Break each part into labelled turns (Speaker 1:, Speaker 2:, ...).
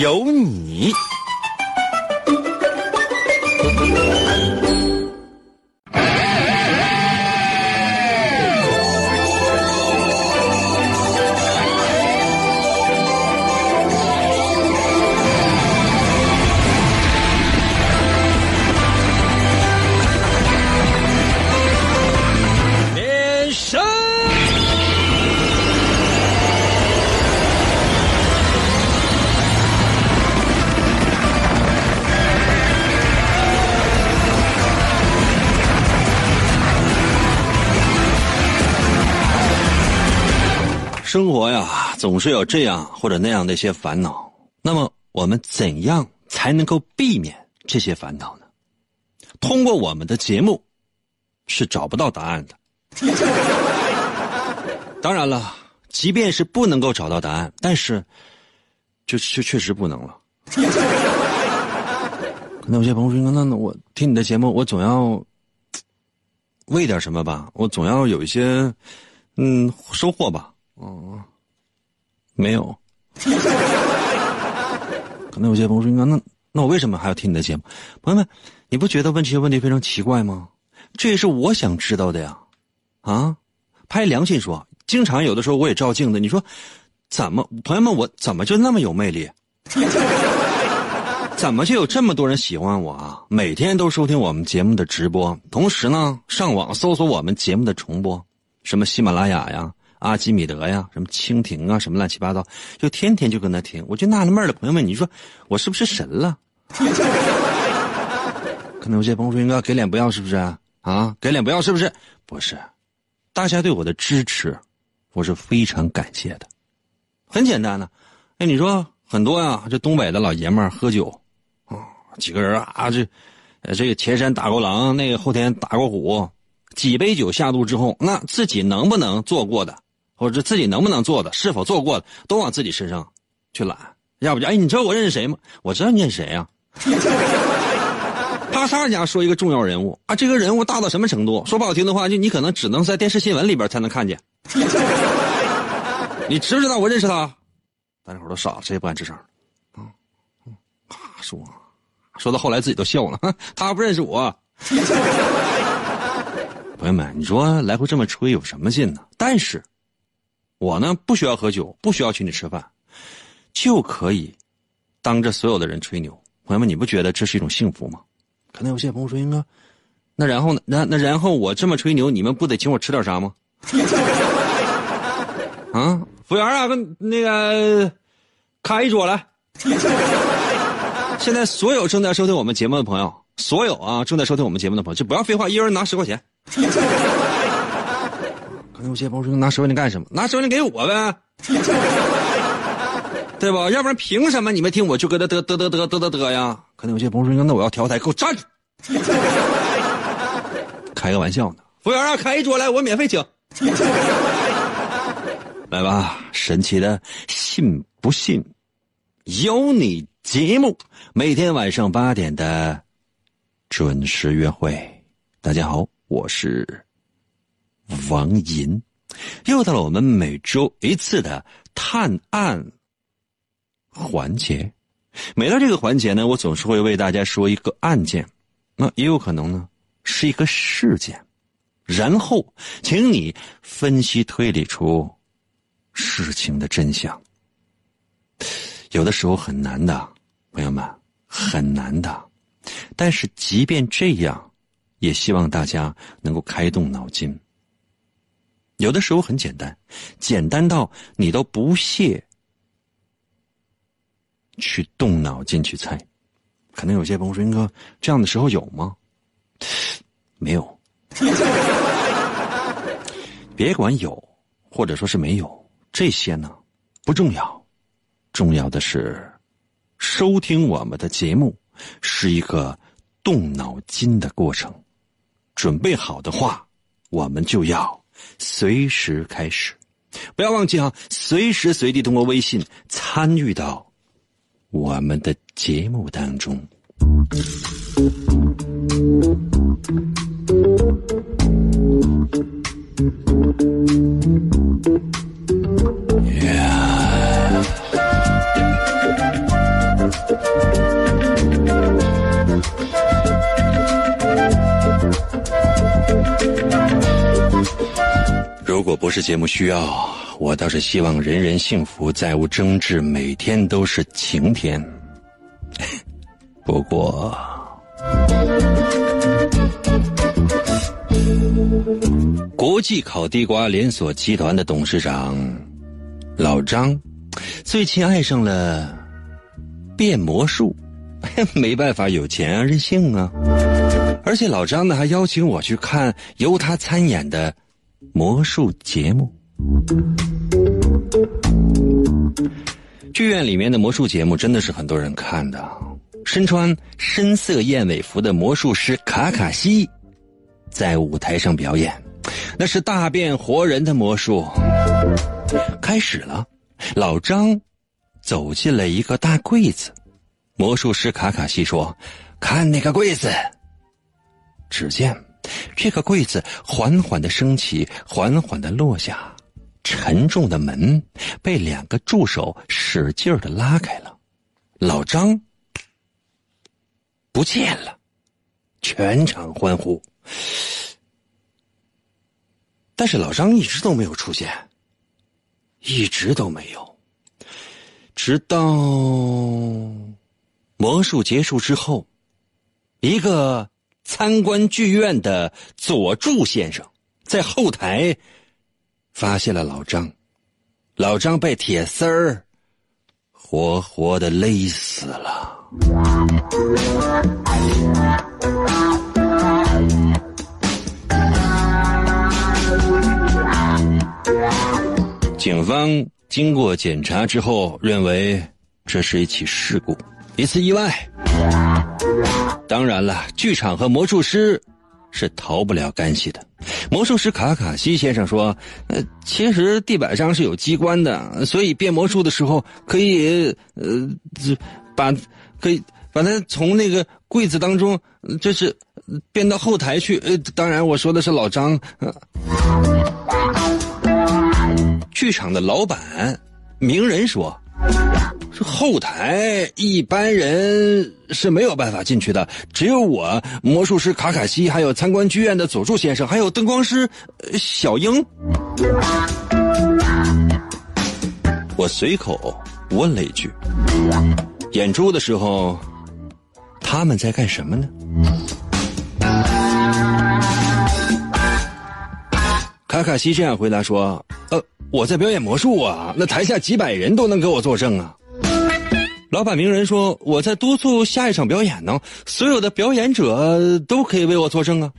Speaker 1: 有你。生活呀，总是有这样或者那样的一些烦恼。那么，我们怎样才能够避免这些烦恼呢？通过我们的节目，是找不到答案的。当然了，即便是不能够找到答案，但是，就就确实不能了。可能有些朋友说：“那那我听你的节目，我总要为点什么吧？我总要有一些嗯收获吧？”哦，没有。可能有些朋友说：“那那那我为什么还要听你的节目？”朋友们，你不觉得问这些问题非常奇怪吗？这也是我想知道的呀。啊，拍良心说，经常有的时候我也照镜子，你说怎么，朋友们，我怎么就那么有魅力？怎么就有这么多人喜欢我啊？每天都收听我们节目的直播，同时呢，上网搜索我们节目的重播，什么喜马拉雅呀、阿基米德呀、什么蜻蜓啊、什么乱七八糟，就天天就跟那听，我就纳了闷了。朋友们，你说我是不是神了？可能有些朋友说应该给脸不要，是不是啊？给脸不要，是不是？不是，大家对我的支持，我是非常感谢的。很简单的，哎，你说很多呀，这东北的老爷们喝酒，啊、几个人啊，这，呃，这个前山打过狼，那个后天打过虎，几杯酒下肚之后，那自己能不能做过的，或者自己能不能做的，是否做过的，都往自己身上去揽，要不就哎，你知道我认识谁吗？我知道你认识谁呀、啪嚓一下说一个重要人物啊，这个人物大到什么程度？说不好听的话，就你可能只能在电视新闻里边才能看见。你知不知道我认识他？大家伙都傻了，谁也不敢吱声。啊，咔说，说到后来自己都笑了，他不认识我。朋友们，你说来回这么吹有什么劲呢？但是，我呢不需要喝酒，不需要请你吃饭，就可以当着所有的人吹牛。朋友们，你不觉得这是一种幸福吗？可能有些朋友说：“英哥，那然后呢？那那然后我这么吹牛，你们不得请我吃点啥吗？” 啊，服务员啊，跟那个开一桌来。现在所有正在收听我们节目的朋友，所有啊正在收听我们节目的朋友，就不要废话，一人拿十块钱。可能有些朋友说：“拿十块钱干什么？拿十块钱给我呗。”对吧？要不然凭什么你们听我就搁这嘚嘚嘚嘚嘚嘚嘚呀？可能有些朋友说：“那我要调台，给我站住！”开个玩笑呢。服务员啊，开一桌来，我免费请。来吧，神奇的信不信有你节目，每天晚上八点的准时约会。大家好，我是王银，又到了我们每周一次的探案。环节，每到这个环节呢，我总是会为大家说一个案件，那也有可能呢是一个事件，然后请你分析推理出事情的真相。有的时候很难的，朋友们，很难的。但是即便这样，也希望大家能够开动脑筋。有的时候很简单，简单到你都不屑。去动脑筋去猜，可能有些朋友说：“云哥，这样的时候有吗？”没有，别管有，或者说是没有，这些呢不重要，重要的是收听我们的节目是一个动脑筋的过程。准备好的话，我们就要随时开始。不要忘记啊，随时随地通过微信参与到我们的节目当中。如果不是节目需要，我倒是希望人人幸福，再无争执，每天都是晴天。不过，国际烤地瓜连锁集团的董事长老张最近爱上了变魔术，没办法，有钱啊，任性啊！而且老张呢还邀请我去看由他参演的魔术节目。剧院里面的魔术节目真的是很多人看的。身穿深色燕尾服的魔术师卡卡西在舞台上表演，那是大变活人的魔术。开始了，老张走进了一个大柜子，魔术师卡卡西说：“看那个柜子。”只见这个柜子缓缓的升起，缓缓的落下，沉重的门被两个助手使劲的拉开了。老张不见了，全场欢呼。但是老张一直都没有出现，一直都没有，直到魔术结束之后，一个。参观剧院的佐助先生在后台发现了老张，老张被铁丝儿活活的勒死了。警方经过检查之后，认为这是一起事故，一次意外。当然了，剧场和魔术师是逃不了干系的。魔术师卡卡西先生说：“呃，其实地板上是有机关的，所以变魔术的时候可以呃，把可以把它从那个柜子当中，就是变到后台去。呃，当然我说的是老张。呃剧场的老板鸣人说。”这后台一般人是没有办法进去的，只有我魔术师卡卡西，还有参观剧院的佐助先生，还有灯光师小英。我随口问了一句：“演出的时候，他们在干什么呢？”卡卡西这样回答说：“呃，我在表演魔术啊，那台下几百人都能给我作证啊。”老板鸣人说：“我在督促下一场表演呢，所有的表演者都可以为我作证啊。”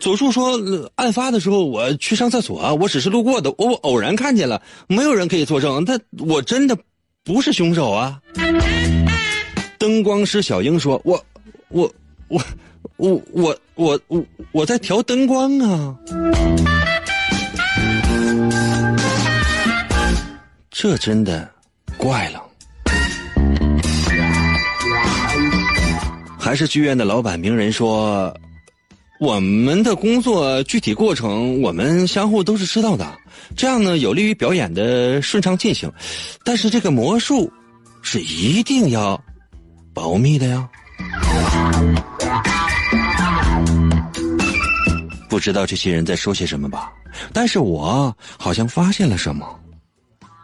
Speaker 1: 佐助说：“案发的时候我去上厕所，我只是路过的，我偶然看见了，没有人可以作证，但我真的不是凶手啊。”灯光师小英说：“我，我，我，我，我，我，我，我在调灯光啊。”这真的怪了。还是剧院的老板鸣人说：“我们的工作具体过程，我们相互都是知道的，这样呢有利于表演的顺畅进行。但是这个魔术是一定要保密的呀。”不知道这些人在说些什么吧？但是我好像发现了什么。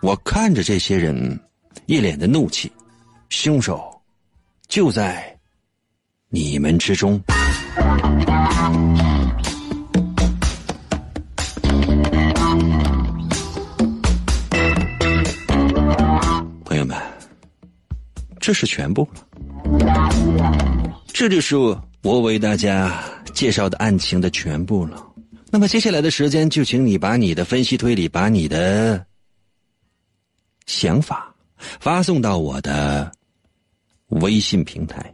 Speaker 1: 我看着这些人，一脸的怒气，凶手就在。你们之中，朋友们，这是全部了。这就是我为大家介绍的案情的全部了。那么接下来的时间，就请你把你的分析推理，把你的想法发送到我的微信平台。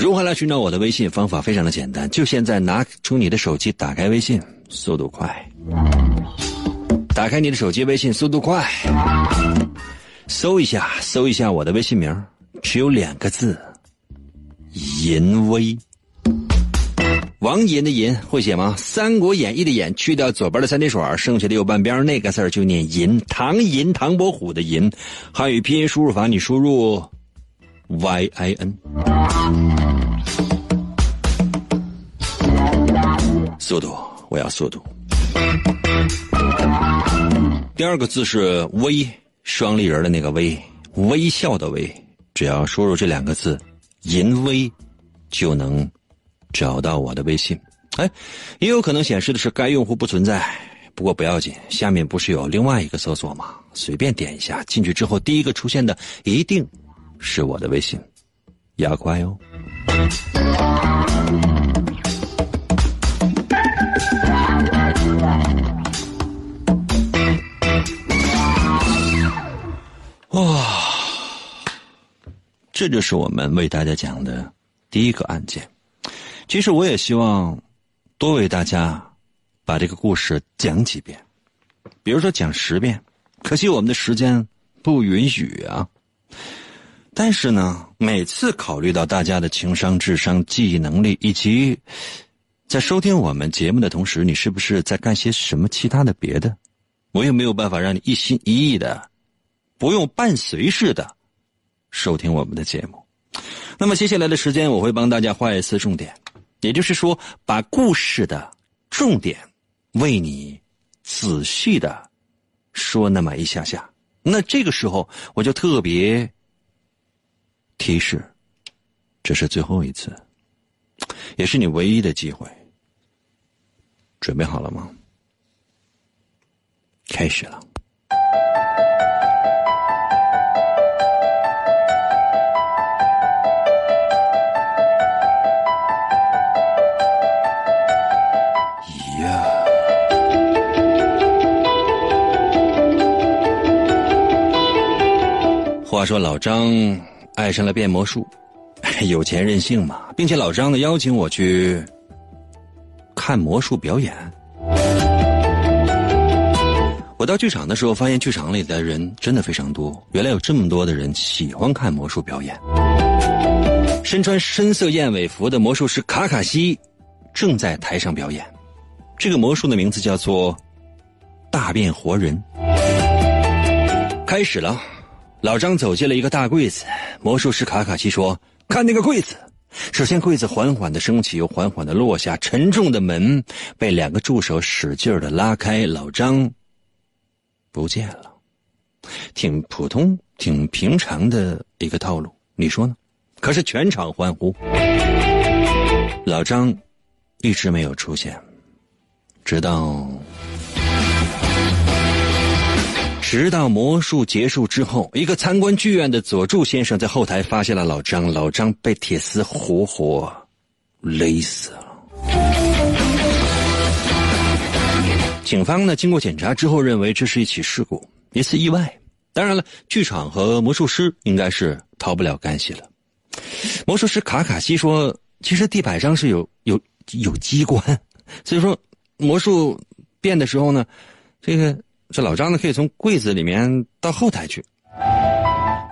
Speaker 1: 如何来寻找我的微信？方法非常的简单，就现在拿出你的手机，打开微信，速度快。打开你的手机，微信速度快，搜一下，搜一下我的微信名，只有两个字：淫威。王银的银会写吗？《三国演义》的演去掉左边的三点水，剩下的右半边那个字就念银。唐银，唐伯虎的银。汉语拼音输入法，你输入 y i n。速度，我要速度。第二个字是微，双立人的那个微，微笑的微。只要输入这两个字，淫威，就能。找到我的微信，哎，也有可能显示的是该用户不存在，不过不要紧，下面不是有另外一个搜索吗？随便点一下，进去之后第一个出现的一定是我的微信，要快哦。哇，这就是我们为大家讲的第一个案件。其实我也希望多为大家把这个故事讲几遍，比如说讲十遍。可惜我们的时间不允许啊。但是呢，每次考虑到大家的情商、智商、记忆能力，以及在收听我们节目的同时，你是不是在干些什么其他的别的？我也没有办法让你一心一意的，不用伴随式的收听我们的节目。那么接下来的时间，我会帮大家画一次重点。也就是说，把故事的重点为你仔细的说那么一下下。那这个时候，我就特别提示，这是最后一次，也是你唯一的机会。准备好了吗？开始了。说老张爱上了变魔术，有钱任性嘛，并且老张呢邀请我去看魔术表演。我到剧场的时候，发现剧场里的人真的非常多。原来有这么多的人喜欢看魔术表演。身穿深色燕尾服的魔术师卡卡西正在台上表演。这个魔术的名字叫做“大变活人”。开始了。老张走进了一个大柜子，魔术师卡卡西说：“看那个柜子。”首先柜子缓缓的升起，又缓缓的落下，沉重的门被两个助手使劲的拉开，老张不见了。挺普通、挺平常的一个套路，你说呢？可是全场欢呼。老张一直没有出现，直到。直到魔术结束之后，一个参观剧院的佐助先生在后台发现了老张，老张被铁丝活活勒死了。警方呢，经过检查之后认为这是一起事故，一次意外。当然了，剧场和魔术师应该是逃不了干系了。魔术师卡卡西说：“其实地板上是有有有机关，所以说魔术变的时候呢，这个。”这老张呢，可以从柜子里面到后台去。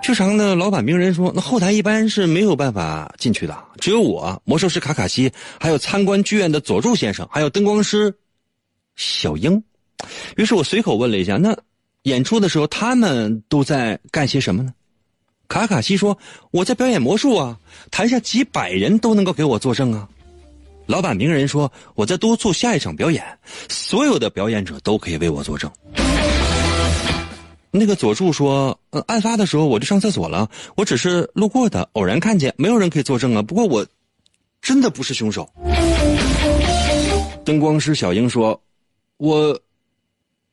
Speaker 1: 剧场的老板鸣人说：“那后台一般是没有办法进去的，只有我、魔术师卡卡西，还有参观剧院的佐助先生，还有灯光师小樱。”于是我随口问了一下：“那演出的时候他们都在干些什么呢？”卡卡西说：“我在表演魔术啊，台下几百人都能够给我作证啊。”老板鸣人说：“我在督促下一场表演，所有的表演者都可以为我作证。”那个佐助说：“呃，案发的时候我就上厕所了，我只是路过的，偶然看见，没有人可以作证啊。不过我真的不是凶手。”灯光师小英说：“我，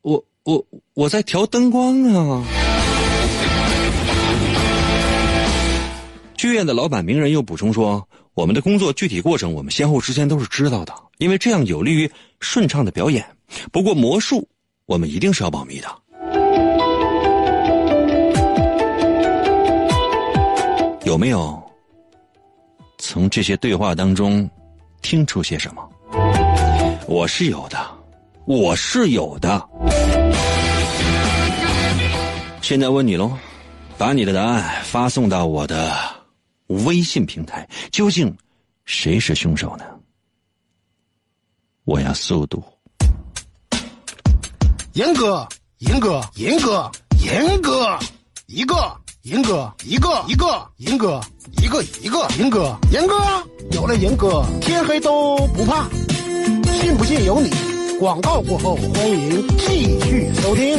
Speaker 1: 我，我，我在调灯光啊。”剧院的老板鸣人又补充说：“我们的工作具体过程，我们先后之间都是知道的，因为这样有利于顺畅的表演。不过魔术，我们一定是要保密的。”有没有从这些对话当中听出些什么？我是有的，我是有的。现在问你喽，把你的答案发送到我的微信平台，究竟谁是凶手呢？我要速度。
Speaker 2: 严哥，严哥，严哥，严哥，一个，银哥，一个，一个，银哥，一个，一个，银哥，银哥，有了银哥，天黑都不怕。信不信由你。广告过后，欢迎继续收听。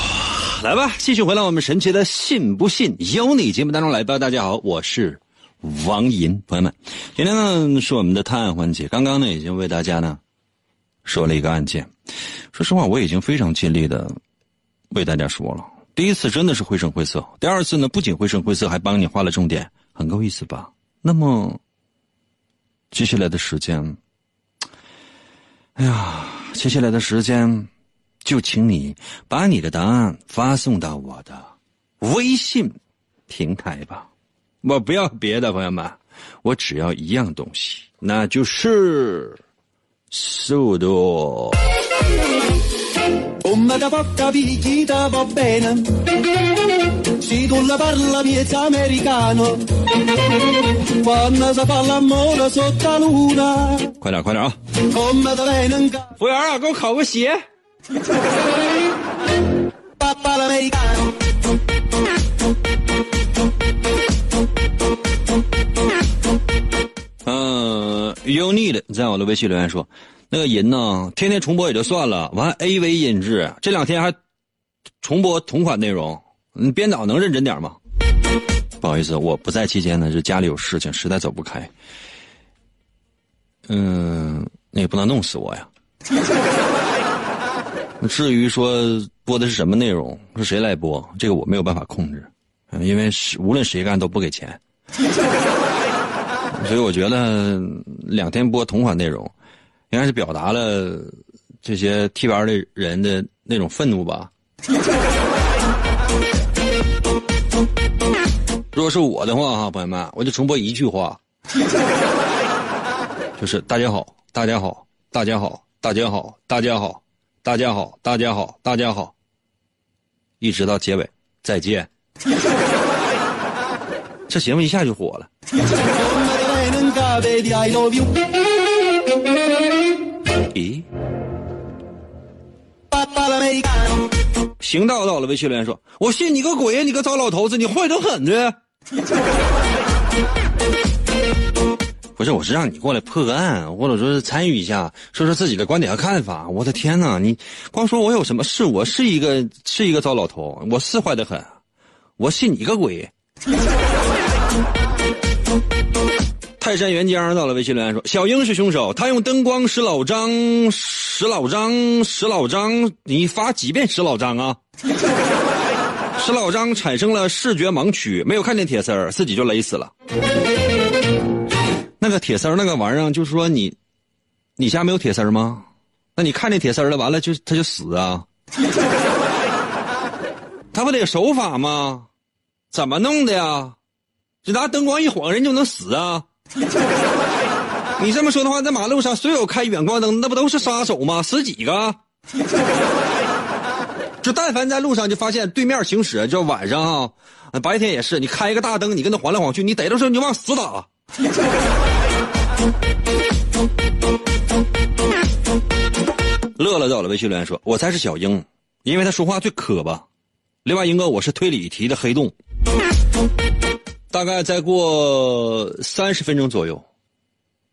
Speaker 1: 来吧，继续回来我们神奇的“信不信由你”节目当中来吧。大家好，我是王银，朋友们，今天呢是我们的探案环节。刚刚呢已经为大家呢说了一个案件。说实话，我已经非常尽力的为大家说了。第一次真的是绘声绘色，第二次呢不仅绘声绘色，还帮你画了重点，很够意思吧？那么接下来的时间，哎呀，接下来的时间。就请你把你的答案发送到我的微信平台吧，我不要别的，朋友们，我只要一样东西，那就是速度。快点，快点啊！服务员啊，给我烤个鞋。嗯，u need 在我的微信留言说，那个银呢，天天重播也就算了，完 A V 音质，这两天还重播同款内容，你编导能认真点吗？不好意思，我不在期间呢，是家里有事情，实在走不开。嗯，那也不能弄死我呀。至于说播的是什么内容，是谁来播，这个我没有办法控制，因为是无论谁干都不给钱，所以我觉得两天播同款内容，应该是表达了这些替班的人的那种愤怒吧。如果是我的话哈，朋友们，我就重播一句话，就是大家好，大家好，大家好，大家好，大家好。大家好，大家好，大家好，一直到结尾，再见。这节目一下就火了。咦？行道到了，微信留言说：“我信你个鬼！你个糟老头子，你坏得很的。” 不是，我是让你过来破个案，或者说是参与一下，说说自己的观点和看法。我的天哪，你光说我有什么事？我是一个是一个糟老头，我是坏的很，我信你个鬼！泰山元江到了，微信留言说：“小英是凶手，他用灯光使老张，使老张，使老张，你发几遍使老张啊？使老张产生了视觉盲区，没有看见铁丝儿，自己就勒死了。”那个铁丝儿那个玩意儿，就是说你，你家没有铁丝儿吗？那你看那铁丝儿了，完了就他就死啊？他不得有手法吗？怎么弄的呀？就拿灯光一晃，人就能死啊？你这么说的话，在马路上所有开远光灯，那不都是杀手吗？死几个？就但凡在路上就发现对面行驶，就晚上啊，白天也是，你开一个大灯，你跟他晃来晃去，你逮着时候你就往死打。乐乐在了微信留言说：“我才是小英，因为他说话最磕巴。”另外，英哥，我是推理题的黑洞。大概再过三十分钟左右，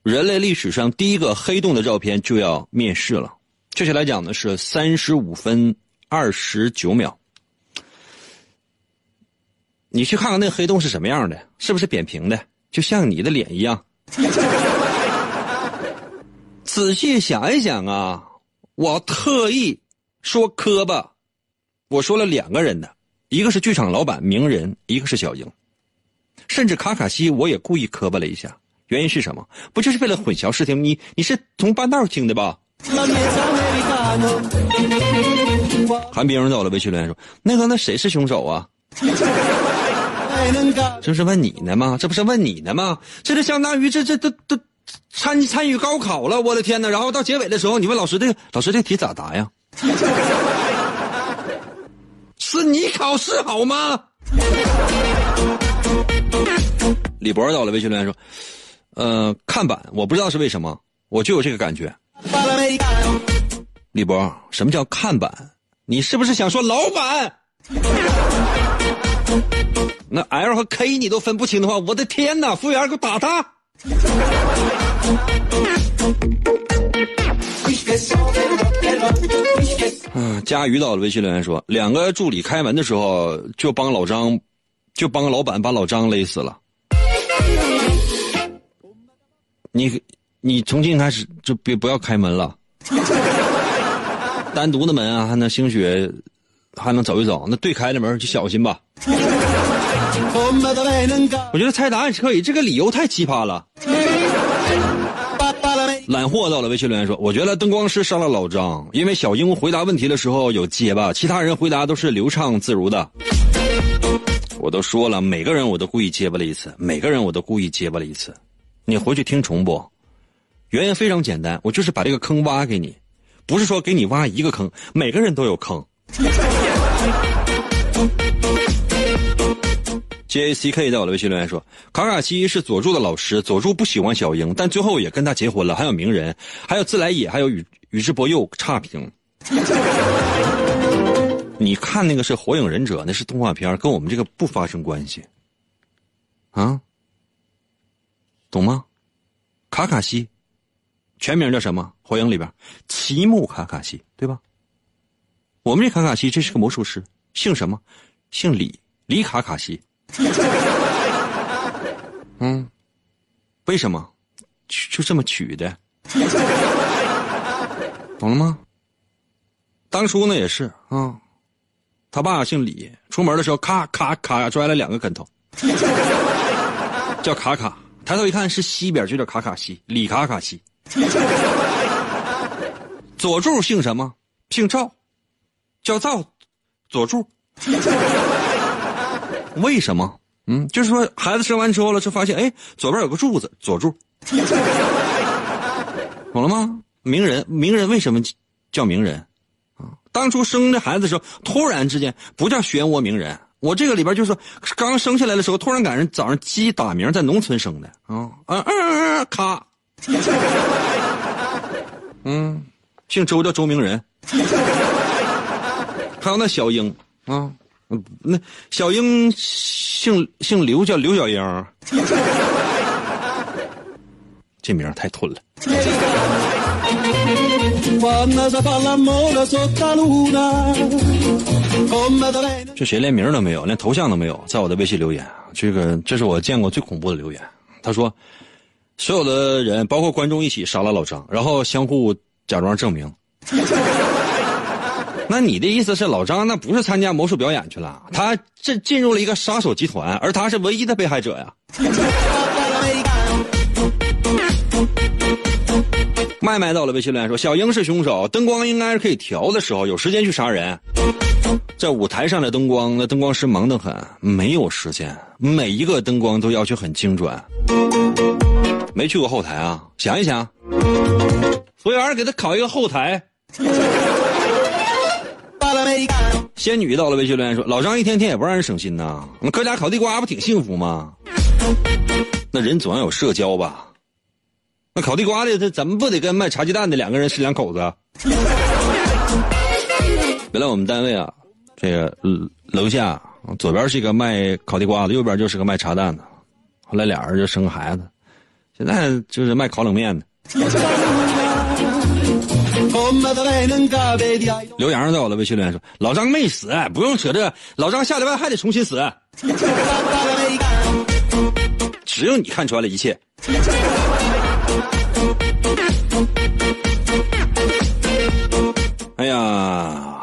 Speaker 1: 人类历史上第一个黑洞的照片就要面世了。确切来讲呢，是三十五分二十九秒。你去看看那黑洞是什么样的？是不是扁平的，就像你的脸一样？仔细想一想啊，我特意说磕巴。我说了两个人的，一个是剧场老板名人，一个是小英，甚至卡卡西我也故意磕巴了一下。原因是什么？不就是为了混淆视听？你你是从半道听的吧？韩冰走了微信留言说：“那个，那谁是凶手啊？” 这是问你呢吗？这不是问你呢吗？这就相当于这这都都参参与高考了。我的天哪！然后到结尾的时候，你问老师这个老师这题咋答呀？是你考试好吗？李博到了微信留言说：“呃，看板，我不知道是为什么，我就有这个感觉。”李博，什么叫看板？你是不是想说老板？那 L 和 K 你都分不清的话，我的天哪！服务员，给我打他！嗯，佳瑜到了微信留言说，两个助理开门的时候就帮老张，就帮老板把老张勒死了。你你从今开始就别不要开门了，单独的门啊，还能兴许还能走一走，那对开的门就小心吧。我觉得猜答案是可以，这个理由太奇葩了。揽货到了微信留言说：“我觉得灯光师杀了老张，因为小英回答问题的时候有结巴，其他人回答都是流畅自如的。我都说了，每个人我都故意结巴了一次，每个人我都故意结巴了一次。你回去听重播，原因非常简单，我就是把这个坑挖给你，不是说给你挖一个坑，每个人都有坑。” J A C K 在我的微信留言说：“卡卡西是佐助的老师，佐助不喜欢小樱，但最后也跟他结婚了。还有鸣人，还有自来也，还有宇宇智波鼬。差评。你看那个是《火影忍者》，那是动画片，跟我们这个不发生关系。啊，懂吗？卡卡西，全名叫什么？火影里边，奇木卡卡西，对吧？我们这卡卡西这是个魔术师，姓什么？姓李，李卡卡西。” 嗯，为什么？就这么取的，懂了吗？当初呢也是啊，他爸姓李，出门的时候咔咔咔摔了两个跟头，叫卡卡。抬头一看是西边，就叫卡卡西，李卡卡西。佐助姓什么？姓赵，叫赵佐助。为什么？嗯，就是说孩子生完之后了，就发现哎，左边有个柱子，佐助，懂了吗？名人，名人为什么叫名人？啊，当初生这孩子的时候，突然之间不叫漩涡鸣人。我这个里边就是刚生下来的时候，突然赶上早上鸡打鸣，在农村生的啊啊啊！咔，嗯，姓周叫周明人，还有那小英啊。嗯，那小英姓姓刘，叫刘小英，这名太吞了。这谁连名都没有，连头像都没有，在我的微信留言，这个这是我见过最恐怖的留言。他说，所有的人，包括观众一起杀了老张，然后相互假装证明。那你的意思是老张那不是参加魔术表演去了？他这进入了一个杀手集团，而他是唯一的被害者呀。麦麦到了微信留言说：“小英是凶手，灯光应该是可以调的时候，有时间去杀人。在舞台上的灯光，那灯光师忙得很，没有时间，每一个灯光都要求很精准。”没去过后台啊？想一想，服务员给他烤一个后台。仙女到了微信留言说：“老张一天天也不让人省心呐，那搁家烤地瓜不挺幸福吗？那人总要有社交吧？那烤地瓜的他怎么不得跟卖茶鸡蛋的两个人是两口子？原来我们单位啊，这个楼下左边是一个卖烤地瓜的，右边就是个卖茶蛋的，后来俩人就生孩子，现在就是卖烤冷面的。”刘洋在我的微信留言说：“老张没死，不用扯这，老张下礼拜还得重新死。只有你看穿了一切。”哎呀，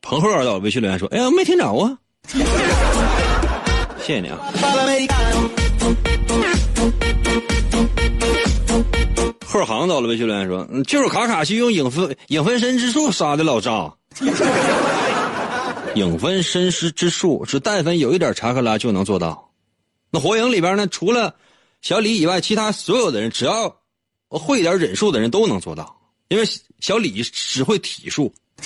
Speaker 1: 彭赫在我微信留言说：“哎呀，没听着啊。”谢谢你啊。贺航到了，微信留言说：“就是卡卡西用影分影分身之术杀的老张。影分身之之术是但凡有一点查克拉就能做到。那火影里边呢，除了小李以外，其他所有的人只要会一点忍术的人都能做到。因为小李只会体术，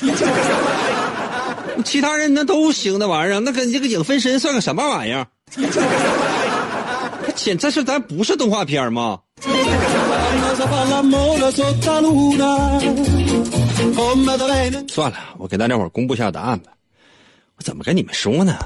Speaker 1: 其他人那都行。那玩意儿，那跟这个影分身算个什么玩意儿？他简这是咱不是动画片吗？”算了，我给大家伙公布一下答案吧。我怎么跟你们说呢？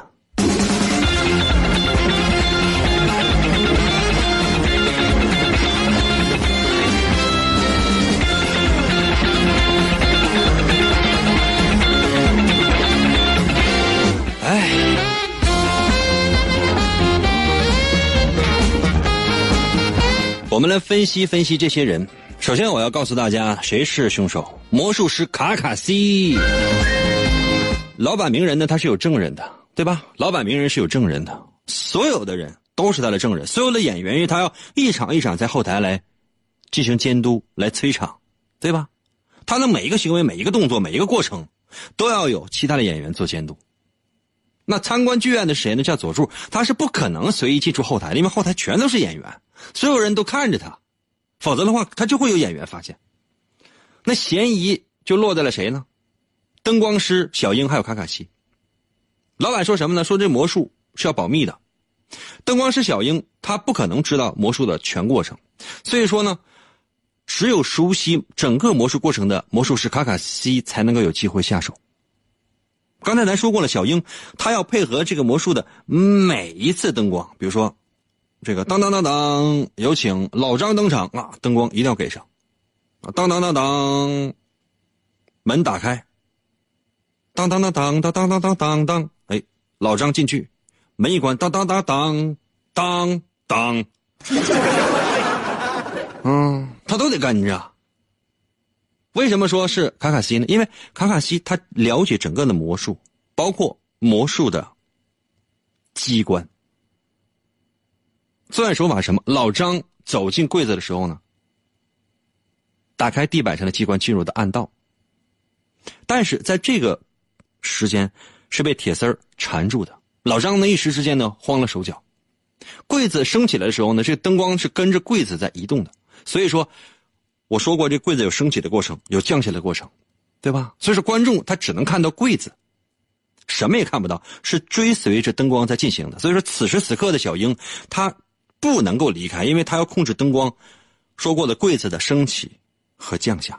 Speaker 1: 我们来分析分析这些人。首先，我要告诉大家谁是凶手——魔术师卡卡西。老板鸣人呢，他是有证人的，对吧？老板鸣人是有证人的，所有的人都是他的证人。所有的演员，因为他要一场一场在后台来进行监督、来催场，对吧？他的每一个行为、每一个动作、每一个过程，都要有其他的演员做监督。那参观剧院的谁呢？叫佐助，他是不可能随意进出后台的，因为后台全都是演员。所有人都看着他，否则的话，他就会有演员发现。那嫌疑就落在了谁呢？灯光师小樱还有卡卡西。老板说什么呢？说这魔术是要保密的。灯光师小樱他不可能知道魔术的全过程，所以说呢，只有熟悉整个魔术过程的魔术师卡卡西才能够有机会下手。刚才咱说过了，小英他要配合这个魔术的每一次灯光，比如说。这个当当当当，有请老张登场啊！灯光一定要给上，当当当当，门打开，当当当当当当当当当当，哎，老张进去，门一关，当当当当当当，嗯，他都得跟着。为什么说是卡卡西呢？因为卡卡西他了解整个的魔术，包括魔术的机关。作案手法什么？老张走进柜子的时候呢，打开地板上的机关，进入的暗道。但是在这个时间是被铁丝缠住的。老张呢一时之间呢慌了手脚。柜子升起来的时候呢，这个灯光是跟着柜子在移动的。所以说，我说过这柜子有升起的过程，有降下的过程，对吧？所以说观众他只能看到柜子，什么也看不到，是追随着灯光在进行的。所以说，此时此刻的小英他。不能够离开，因为他要控制灯光，说过的柜子的升起和降下。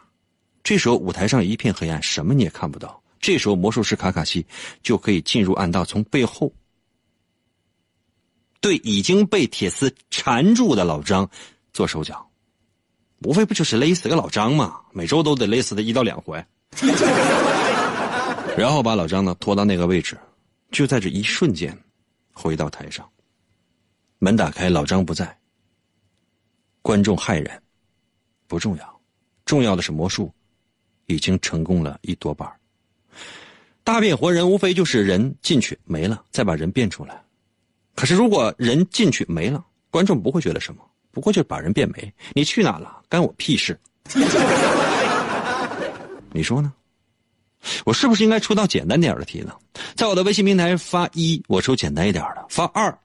Speaker 1: 这时候舞台上一片黑暗，什么你也看不到。这时候魔术师卡卡西就可以进入暗道，从背后对已经被铁丝缠住的老张做手脚，无非不就是勒死个老张嘛？每周都得勒死他一到两回，然后把老张呢拖到那个位置，就在这一瞬间回到台上。门打开，老张不在。观众骇然，不重要，重要的是魔术已经成功了一多半大变活人无非就是人进去没了，再把人变出来。可是如果人进去没了，观众不会觉得什么，不过就是把人变没。你去哪了？干我屁事？你说呢？我是不是应该出道简单点的题呢？在我的微信平台发一，我出简单一点的；发二。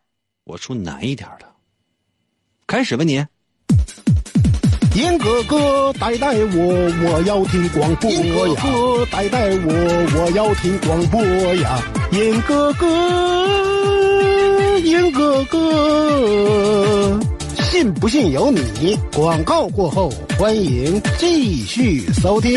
Speaker 1: 我出难一点的，开始吧你。
Speaker 2: 严哥哥带带我，我要听广播呀！严哥哥带带我，我要听广播呀！严哥哥，严哥哥，信不信由你。广告过后，欢迎继续收听。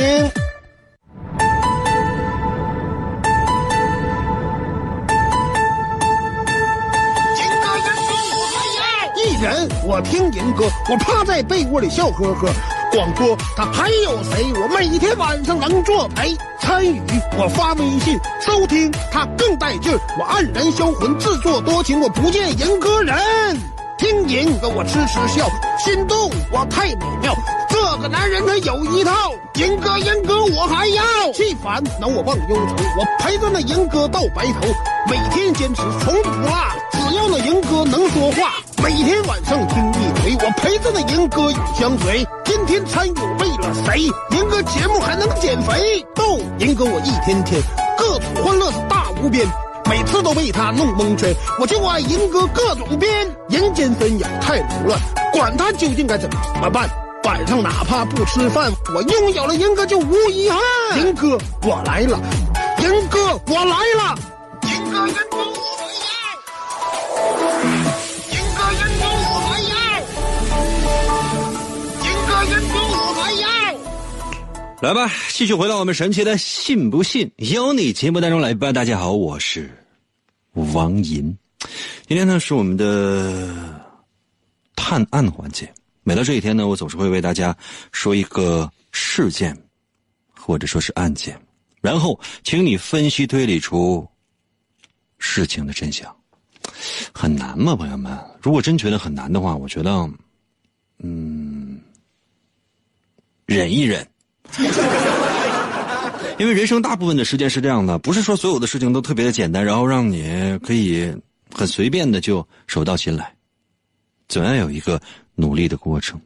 Speaker 2: 一人我听银歌，我趴在被窝里笑呵呵。广播他还有谁？我每天晚上能作陪参与，我发微信收听他更带劲。我黯然销魂，自作多情，我不见银歌人。听银歌我痴痴笑，心动我太美妙。这个男人他有一套，银哥银哥我还要。气烦恼我忘忧愁，我陪着那银哥到白头，每天坚持从不落。只要那银哥能说话，每天晚上听一回，我陪着那银哥永相随。天天参与为了谁？银哥节目还能减肥？逗银哥我一天天各种欢乐是大无边，每次都被他弄蒙圈。我就爱银哥各种编，人间纷扰太凌乱，管他究竟该怎么办。晚上哪怕不吃饭，我拥有了银哥就无遗憾。银哥我来了，银哥我来了，银哥银哥我还要，银哥银哥我还要，银哥银哥我还要。
Speaker 1: 来吧，继续回到我们神奇的“信不信由你”节目当中来吧。大家好，我是王银。今天呢是我们的探案环节。每到这一天呢，我总是会为大家说一个事件，或者说是案件，然后请你分析推理出事情的真相。很难吗，朋友们？如果真觉得很难的话，我觉得，嗯，忍一忍。因为人生大部分的时间是这样的，不是说所有的事情都特别的简单，然后让你可以很随便的就手到擒来，总要有一个。努力的过程，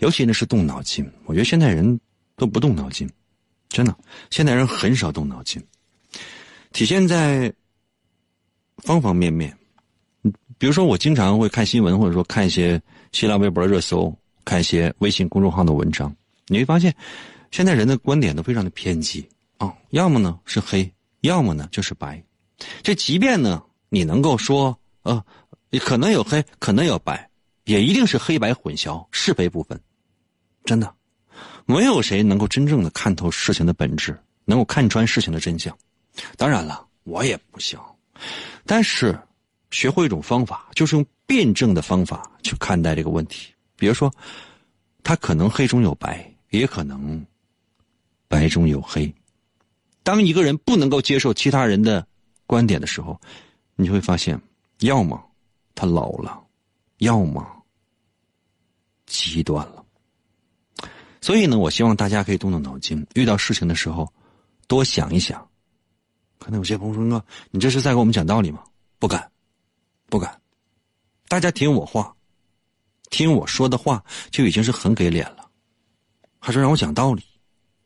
Speaker 1: 尤其呢是动脑筋。我觉得现代人都不动脑筋，真的，现代人很少动脑筋，体现在方方面面。比如说，我经常会看新闻，或者说看一些新浪微博热搜，看一些微信公众号的文章，你会发现，现在人的观点都非常的偏激啊，要么呢是黑，要么呢就是白。这即便呢你能够说，呃，可能有黑，可能有白。也一定是黑白混淆、是非不分，真的，没有谁能够真正的看透事情的本质，能够看穿事情的真相。当然了，我也不行，但是学会一种方法，就是用辩证的方法去看待这个问题。比如说，他可能黑中有白，也可能白中有黑。当一个人不能够接受其他人的观点的时候，你会发现，要么他老了。要么极端了，所以呢，我希望大家可以动动脑筋，遇到事情的时候多想一想。可能有些朋友说：“，你这是在给我们讲道理吗？”不敢，不敢。大家听我话，听我说的话就已经是很给脸了，还说让我讲道理，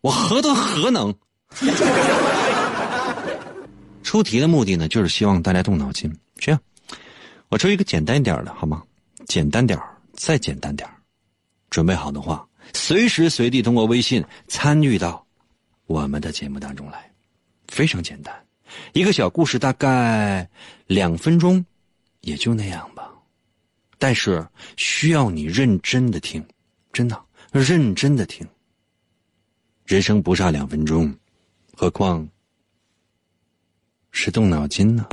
Speaker 1: 我何德何能？出题的目的呢，就是希望大家动脑筋。这样，我出一个简单一点的，好吗？简单点再简单点准备好的话，随时随地通过微信参与到我们的节目当中来，非常简单，一个小故事大概两分钟，也就那样吧。但是需要你认真的听，真的认真的听。人生不差两分钟，何况是动脑筋呢？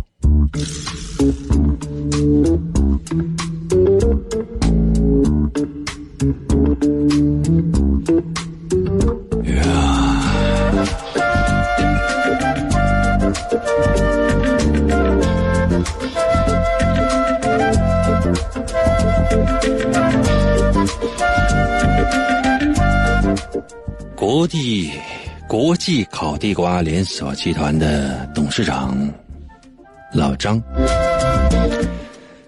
Speaker 1: 国际国际烤地瓜连锁集团的董事长老张。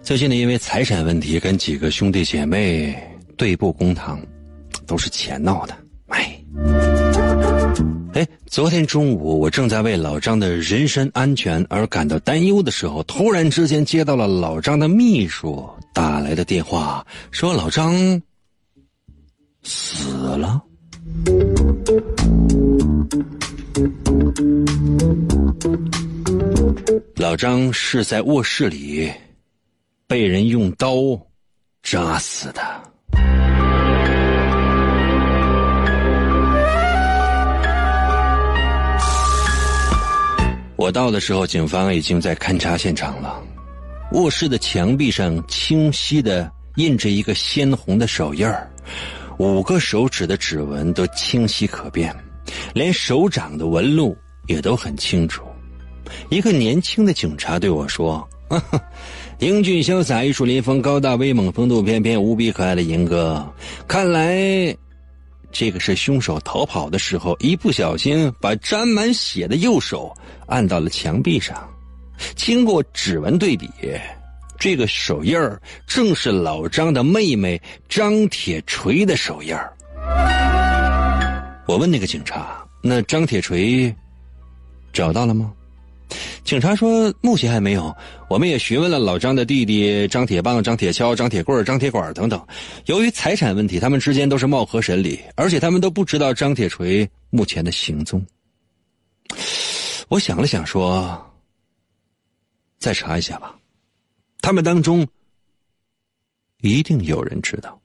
Speaker 1: 最近呢，因为财产问题跟几个兄弟姐妹对簿公堂，都是钱闹的。哎，哎，昨天中午我正在为老张的人身安全而感到担忧的时候，突然之间接到了老张的秘书打来的电话，说老张死了。老张是在卧室里被人用刀扎死的。我到的时候，警方已经在勘察现场了。卧室的墙壁上清晰的印着一个鲜红的手印儿，五个手指的指纹都清晰可辨，连手掌的纹路也都很清楚。一个年轻的警察对我说：“ 英俊潇洒、玉树临风、高大威猛、风度翩翩、无比可爱的银哥，看来这个是凶手逃跑的时候一不小心把沾满血的右手按到了墙壁上。”经过指纹对比，这个手印儿正是老张的妹妹张铁锤的手印儿。我问那个警察：“那张铁锤找到了吗？”警察说：“目前还没有。我们也询问了老张的弟弟张铁棒、张铁锹、张铁棍、张铁管等等。由于财产问题，他们之间都是貌合神离，而且他们都不知道张铁锤目前的行踪。”我想了想说。再查一下吧，他们当中一定有人知道。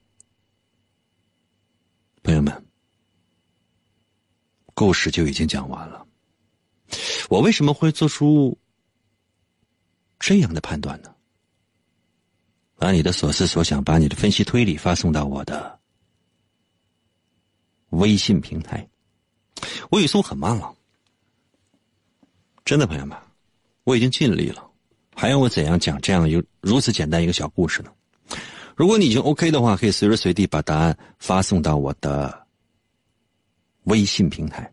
Speaker 1: 朋友们，故事就已经讲完了。我为什么会做出这样的判断呢？把你的所思所想，把你的分析推理发送到我的微信平台。我语速很慢了，真的，朋友们，我已经尽力了。还要我怎样讲这样有如此简单一个小故事呢？如果你已经 OK 的话，可以随时随地把答案发送到我的微信平台。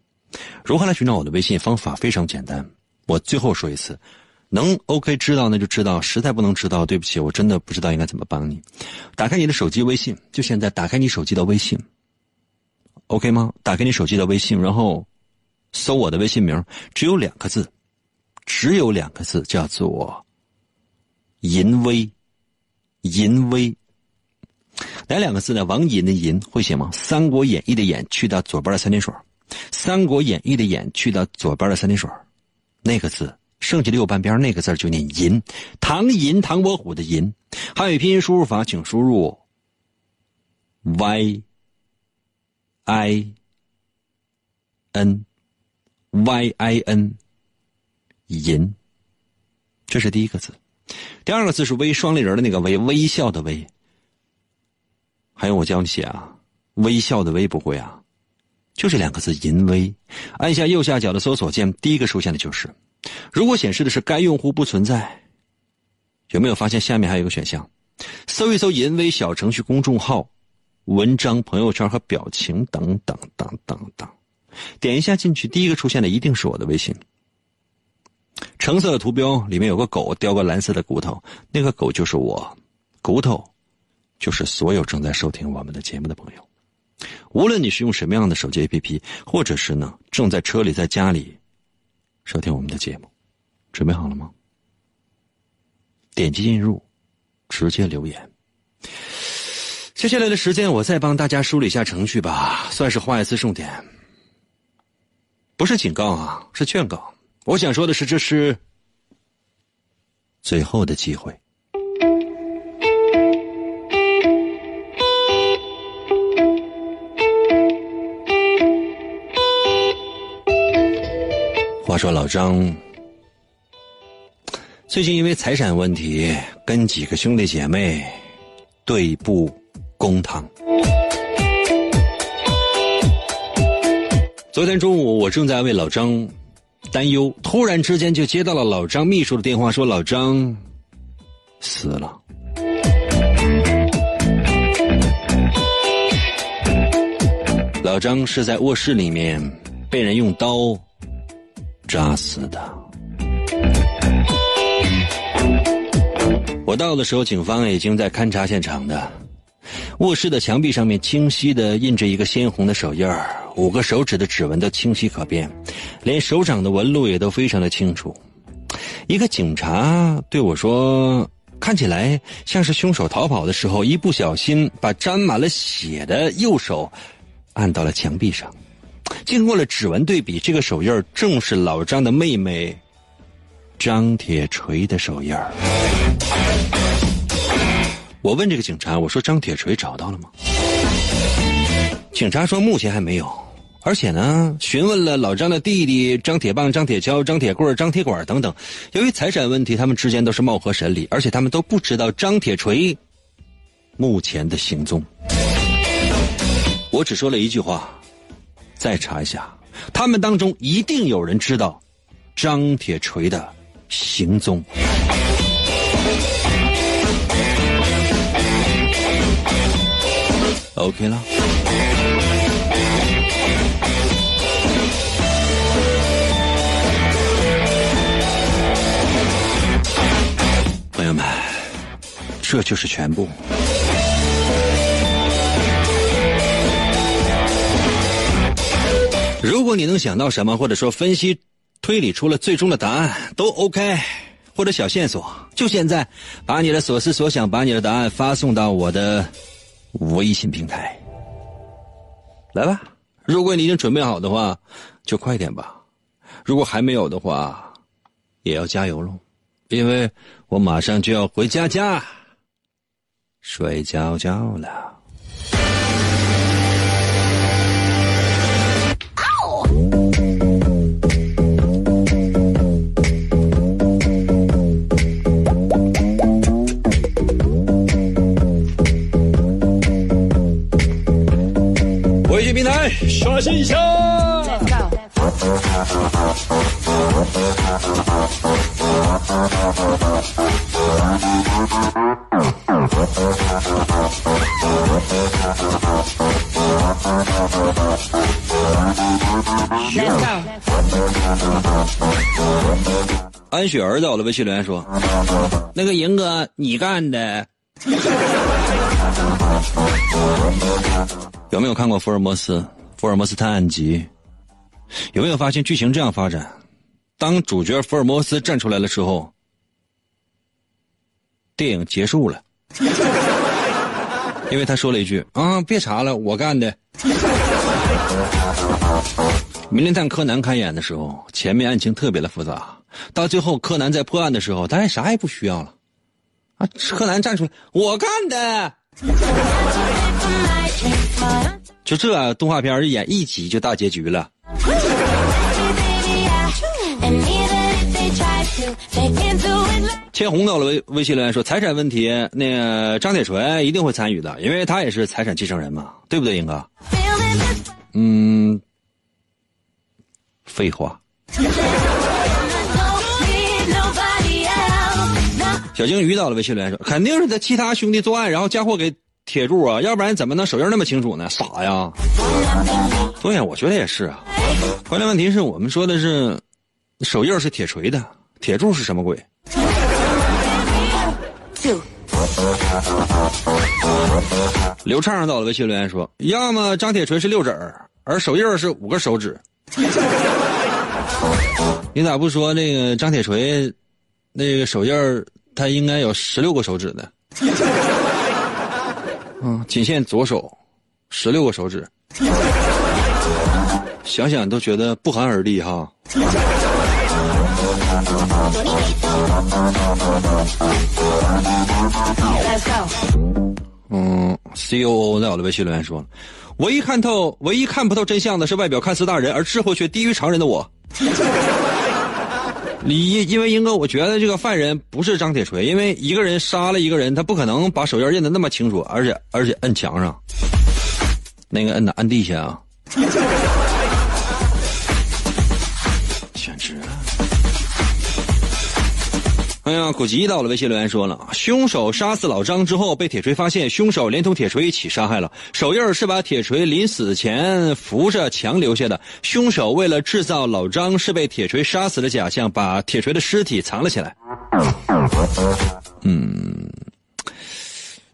Speaker 1: 如何来寻找我的微信？方法非常简单。我最后说一次，能 OK 知道那就知道，实在不能知道，对不起，我真的不知道应该怎么帮你。打开你的手机微信，就现在打开你手机的微信，OK 吗？打开你手机的微信，然后搜我的微信名，只有两个字，只有两个字，叫做。淫威，淫威，哪两个字呢？王淫的淫会写吗？《三国演义》的演去掉左边的三点水，《三国演义》的演去掉左边的三点水，那个字剩下的右半边那个字就念淫。唐寅，唐伯虎的寅。汉语拼音输入法，请输入 y i n y i n，淫，这是第一个字。第二个字是微双立人的那个微，微笑的微。还有我教你写啊，微笑的微不会啊，就这两个字淫威。按下右下角的搜索键，第一个出现的就是。如果显示的是该用户不存在，有没有发现下面还有一个选项？搜一搜淫威小程序公众号、文章、朋友圈和表情等等等等等，点一下进去，第一个出现的一定是我的微信。橙色的图标里面有个狗叼个蓝色的骨头，那个狗就是我，骨头就是所有正在收听我们的节目的朋友。无论你是用什么样的手机 APP，或者是呢正在车里、在家里收听我们的节目，准备好了吗？点击进入，直接留言。接下来的时间，我再帮大家梳理一下程序吧，算是画一次重点，不是警告啊，是劝告。我想说的是，这是最后的机会。话说老张最近因为财产问题，跟几个兄弟姐妹对簿公堂。昨天中午，我正在为老张。担忧，突然之间就接到了老张秘书的电话，说老张死了。老张是在卧室里面被人用刀扎死的。我到的时候，警方已经在勘察现场的。卧室的墙壁上面清晰的印着一个鲜红的手印儿。五个手指的指纹都清晰可辨，连手掌的纹路也都非常的清楚。一个警察对我说：“看起来像是凶手逃跑的时候一不小心把沾满了血的右手按到了墙壁上。经过了指纹对比，这个手印正是老张的妹妹张铁锤的手印我问这个警察：“我说张铁锤找到了吗？”警察说：“目前还没有。”而且呢，询问了老张的弟弟张铁棒、张铁锹、张铁棍、张铁管等等。由于财产问题，他们之间都是貌合神离，而且他们都不知道张铁锤目前的行踪。我只说了一句话：再查一下，他们当中一定有人知道张铁锤的行踪。OK 了。朋友们，这就是全部。如果你能想到什么，或者说分析、推理出了最终的答案，都 OK，或者小线索，就现在把你的所思所想，把你的答案发送到我的微信平台，来吧。如果你已经准备好的话，就快点吧；如果还没有的话，也要加油喽。因为我马上就要回家家睡觉觉了。微信平台刷新一下。安雪儿在我的微信留言说：“那个赢哥，你干的。”有没有看过《福尔摩斯》《福尔摩斯探案集》？有没有发现剧情这样发展？当主角福尔摩斯站出来的时候，电影结束了，因为他说了一句：“啊，别查了，我干的。”名侦探柯南开演的时候，前面案情特别的复杂，到最后柯南在破案的时候，他啥也不需要了，啊，柯南站出来，我干的。就这动画片一演一集就大结局了。千红到了微微信留言说：“财产问题，那个张铁锤一定会参与的，因为他也是财产继承人嘛，对不对，英哥？”嗯，废话。小鲸鱼到了微信留言说：“肯定是他其他兄弟作案，然后嫁祸给铁柱啊，要不然怎么能手印那么清楚呢？傻呀！”对呀，我觉得也是啊。关键问题是我们说的是手印是铁锤的，铁柱是什么鬼？刘畅到了微信留言说：“要么张铁锤是六指儿，而手印是五个手指。”你咋不说那个张铁锤那个手印他应该有十六个手指呢？嗯，仅限左手，十六个手指。想想都觉得不寒而栗哈。嗯，C O O 在我的微信留言说：“唯一看透、唯一看不透真相的是外表看似大人，而智慧却低于常人的我。”你因为英哥，我觉得这个犯人不是张铁锤，因为一个人杀了一个人，他不可能把手印印的那么清楚，而且而且摁墙上，那个摁哪？摁地下啊？哎呀，古吉到了微信留言说了，凶手杀死老张之后被铁锤发现，凶手连同铁锤一起杀害了。手印是把铁锤临死前扶着墙留下的。凶手为了制造老张是被铁锤杀死的假象，把铁锤的尸体藏了起来。嗯，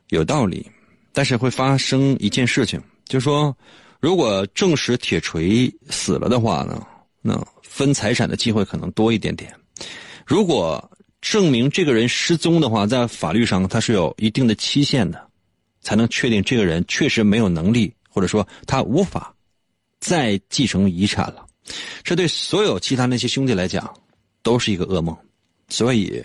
Speaker 1: 有道理，但是会发生一件事情，就是说，如果证实铁锤死了的话呢，那分财产的机会可能多一点点。如果证明这个人失踪的话，在法律上他是有一定的期限的，才能确定这个人确实没有能力，或者说他无法再继承遗产了。这对所有其他那些兄弟来讲，都是一个噩梦。所以，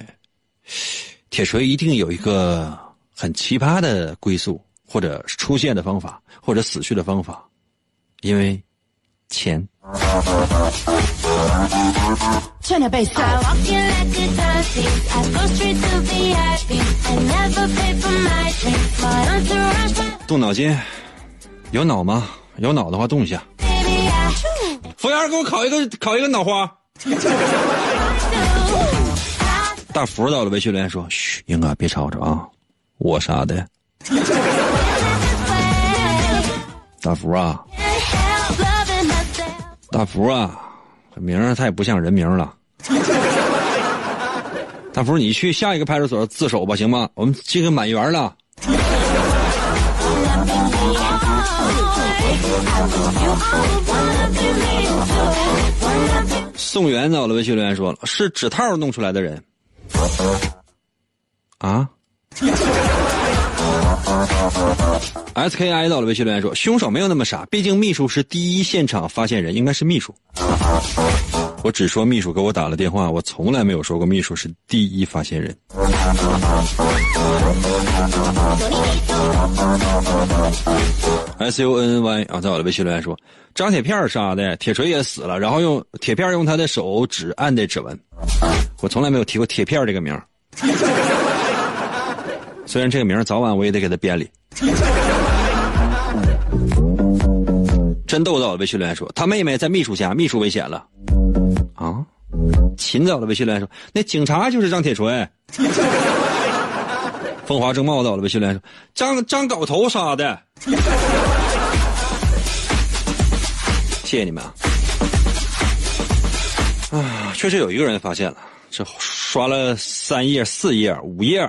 Speaker 1: 铁锤一定有一个很奇葩的归宿，或者出现的方法，或者死去的方法，因为钱。动脑筋，有脑吗？有脑的话动一下。服务员，给我烤一个烤一个脑花。大福到了，微信留言说：“嘘，英哥别吵吵啊，我啥的。”大福啊，大福啊，这名儿他也不像人名了。大福，你去下一个派出所自首吧，行吗？我们这个满员了。宋元到了，微信留言说了，是指套弄出来的人。啊？S K I 到了，微信留言说，凶手没有那么傻，毕竟秘书是第一现场发现人，应该是秘书。我只说秘书给我打了电话，我从来没有说过秘书是第一发现人。S U N N Y 啊，在我的微信留言说，张铁片杀的，铁锤也死了，然后用铁片用他的手指按的指纹。我从来没有提过铁片这个名虽然这个名早晚我也得给他编里。真逗到了，微信留言说，他妹妹在秘书家，秘书危险了。啊，秦早了，微信留言说，那警察就是张铁锤。风华正茂到了，微信留言说，张张狗头杀的。谢谢你们啊！啊，确实有一个人发现了，这刷了三页、四页、五页、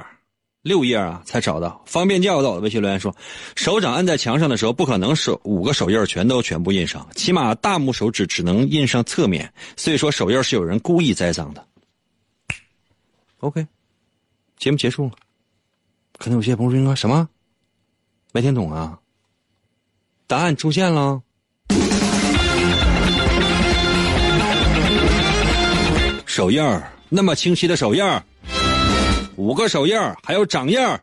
Speaker 1: 六页啊，才找到。方便教导的微信留言说，手掌按在墙上的时候，不可能手五个手印全都全部印上，起码大拇手指只能印上侧面，所以说手印是有人故意栽赃的。OK，节目结束了。可能有些朋友说：“什么？没听懂啊？”答案出现了。手印儿那么清晰的手印儿，五个手印儿还有掌印儿，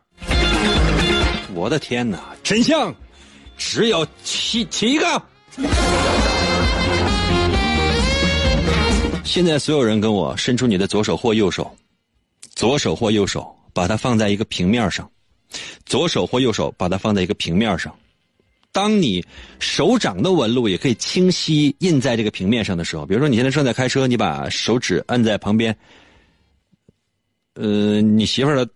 Speaker 1: 我的天哪！真相只有七七个。现在所有人跟我伸出你的左手或右手，左手或右手，把它放在一个平面上，左手或右手把它放在一个平面上。当你手掌的纹路也可以清晰印在这个平面上的时候，比如说你现在正在开车，你把手指按在旁边，呃，你媳妇儿的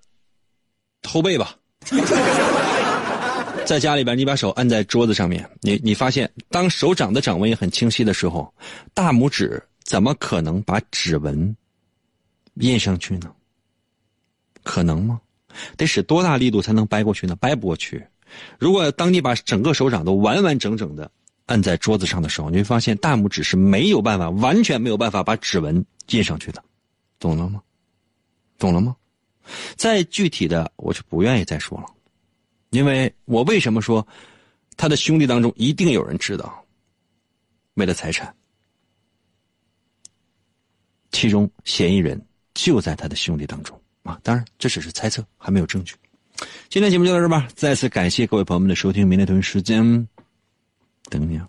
Speaker 1: 后背吧，在家里边你把手按在桌子上面，你你发现当手掌的掌纹也很清晰的时候，大拇指怎么可能把指纹印上去呢？可能吗？得使多大力度才能掰过去呢？掰不过去。如果当你把整个手掌都完完整整的按在桌子上的时候，你会发现大拇指是没有办法，完全没有办法把指纹印上去的，懂了吗？懂了吗？再具体的，我就不愿意再说了，因为我为什么说他的兄弟当中一定有人知道，为了财产，其中嫌疑人就在他的兄弟当中啊！当然，这只是猜测，还没有证据。今天节目就到这吧，再次感谢各位朋友们的收听，明天同一时间等你啊。